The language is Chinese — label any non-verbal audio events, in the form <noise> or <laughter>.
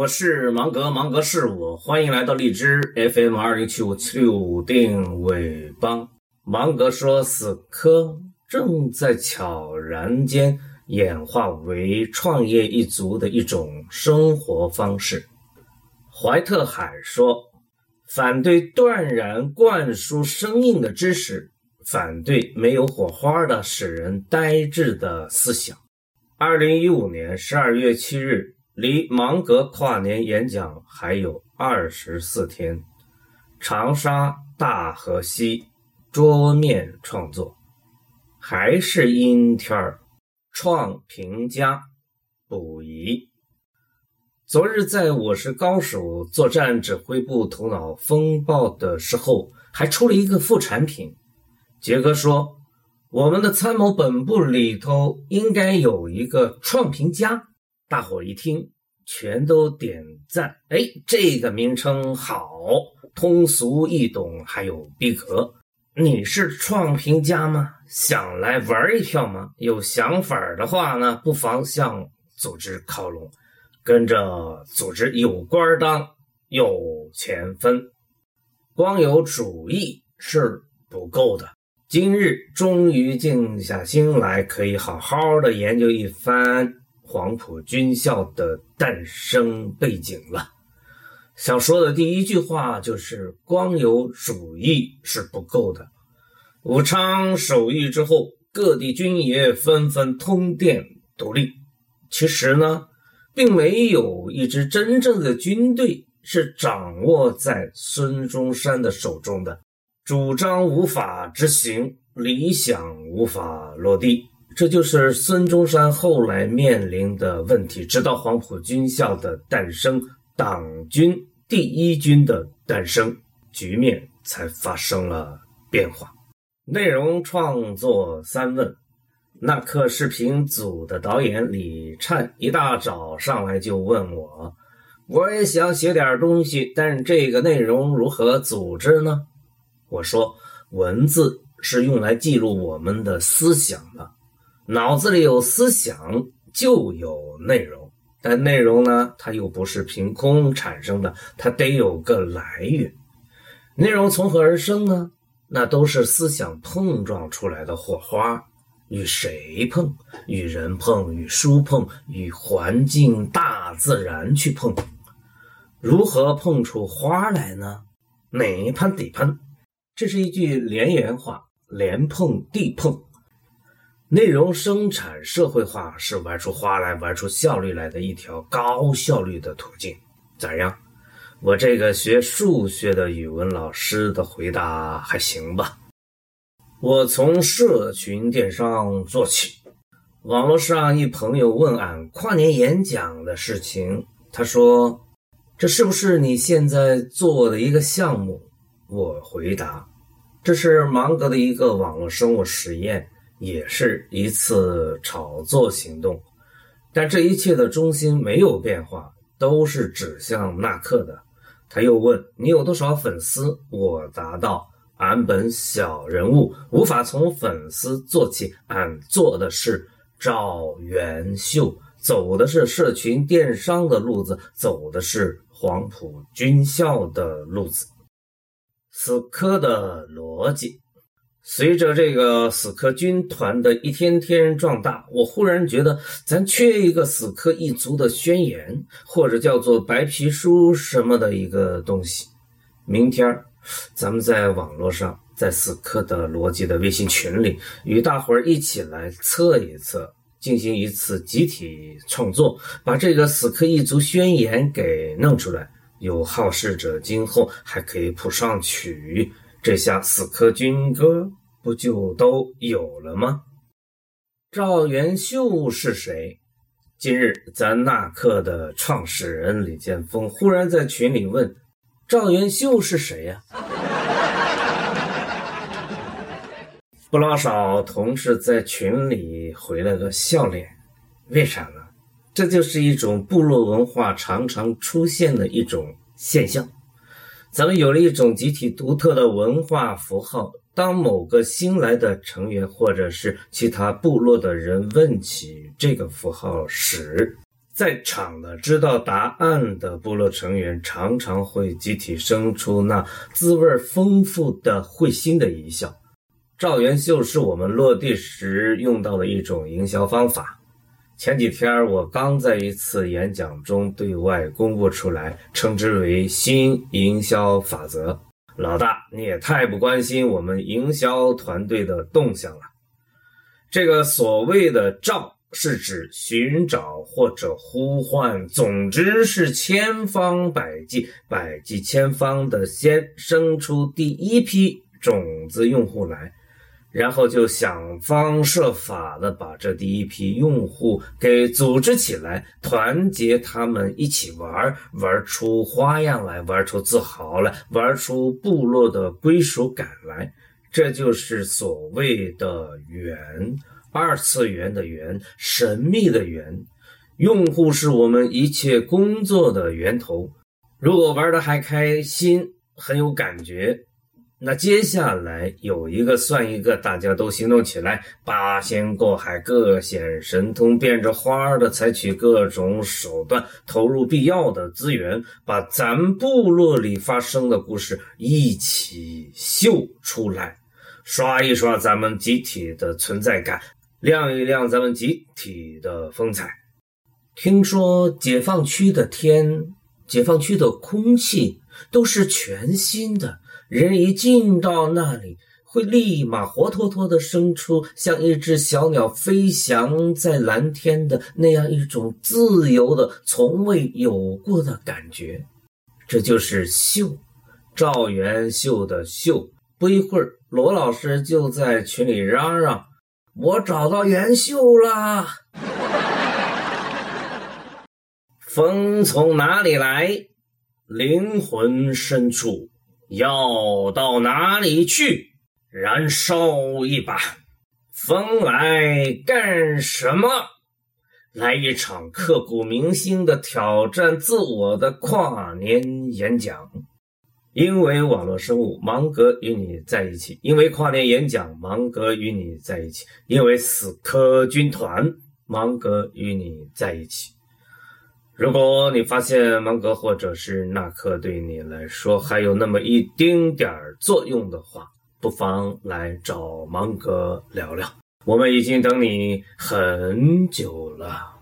我是芒格，芒格是我，欢迎来到荔枝 FM 二零七五七六定位帮。芒格说，死磕正在悄然间演化为创业一族的一种生活方式。怀特海说，反对断然灌输生硬的知识，反对没有火花的使人呆滞的思想。二零一五年十二月七日。离芒格跨年演讲还有二十四天。长沙大河西桌面创作，还是阴天儿。创评家补遗。昨日在我是高手作战指挥部头脑风暴的时候，还出了一个副产品。杰哥说，我们的参谋本部里头应该有一个创评家。大伙一听，全都点赞。哎，这个名称好，通俗易懂，还有逼格。你是创评家吗？想来玩一票吗？有想法的话呢，不妨向组织靠拢，跟着组织有官当，有钱分。光有主意是不够的。今日终于静下心来，可以好好的研究一番。黄埔军校的诞生背景了。想说的第一句话就是：光有主义是不够的。武昌首义之后，各地军爷纷纷通电独立。其实呢，并没有一支真正的军队是掌握在孙中山的手中的。主张无法执行，理想无法落地。这就是孙中山后来面临的问题。直到黄埔军校的诞生，党军第一军的诞生，局面才发生了变化。内容创作三问：那课视频组的导演李灿一大早上来就问我，我也想写点东西，但这个内容如何组织呢？我说，文字是用来记录我们的思想的。脑子里有思想，就有内容，但内容呢，它又不是凭空产生的，它得有个来源。内容从何而生呢？那都是思想碰撞出来的火花。与谁碰？与人碰？与书碰？与环境、大自然去碰？如何碰出花来呢？哪碰地碰？这是一句连言话，连碰地碰。内容生产社会化是玩出花来、玩出效率来的一条高效率的途径，咋样？我这个学数学的语文老师的回答还行吧？我从社群电商做起。网络上一朋友问俺跨年演讲的事情，他说：“这是不是你现在做的一个项目？”我回答：“这是芒格的一个网络生物实验。”也是一次炒作行动，但这一切的中心没有变化，都是指向纳克的。他又问：“你有多少粉丝？”我答道：“俺本小人物，无法从粉丝做起。俺做的是赵元秀，走的是社群电商的路子，走的是黄埔军校的路子。死磕的逻辑。”随着这个死磕军团的一天天壮大，我忽然觉得咱缺一个死磕一族的宣言，或者叫做白皮书什么的一个东西。明天咱们在网络上，在死磕的逻辑的微信群里，与大伙儿一起来测一测，进行一次集体创作，把这个死磕一族宣言给弄出来。有好事者今后还可以谱上曲。这下死磕军歌不就都有了吗？赵元秀是谁？今日咱纳克的创始人李建峰忽然在群里问：“赵元秀是谁呀？” <laughs> 不老少同事在群里回了个笑脸。为啥呢？这就是一种部落文化常常出现的一种现象。咱们有了一种集体独特的文化符号。当某个新来的成员或者是其他部落的人问起这个符号时，在场的知道答案的部落成员常常会集体生出那滋味丰富的会心的一笑。赵元秀是我们落地时用到的一种营销方法。前几天我刚在一次演讲中对外公布出来，称之为新营销法则。老大，你也太不关心我们营销团队的动向了。这个所谓的“召”是指寻找或者呼唤，总之是千方百计、百计千方的先生出第一批种子用户来。然后就想方设法的把这第一批用户给组织起来，团结他们一起玩，玩出花样来，玩出自豪来，玩出部落的归属感来。这就是所谓的缘，二次元的缘，神秘的缘。用户是我们一切工作的源头。如果玩的还开心，很有感觉。那接下来有一个算一个，大家都行动起来，八仙过海，各显神通，变着花儿的采取各种手段，投入必要的资源，把咱部落里发生的故事一起秀出来，刷一刷咱们集体的存在感，亮一亮咱们集体的风采。听说解放区的天，解放区的空气都是全新的。人一进到那里，会立马活脱脱的生出像一只小鸟飞翔在蓝天的那样一种自由的、从未有过的感觉。这就是秀，赵元秀的秀。不一会儿，罗老师就在群里嚷嚷：“我找到元秀啦！<laughs> 风从哪里来？灵魂深处。”要到哪里去？燃烧一把，风来干什么？来一场刻骨铭心的挑战自我的跨年演讲。因为网络生物芒格与你在一起，因为跨年演讲芒格与你在一起，因为死磕军团芒格与你在一起。如果你发现芒格或者是纳克对你来说还有那么一丁点儿作用的话，不妨来找芒格聊聊。我们已经等你很久了。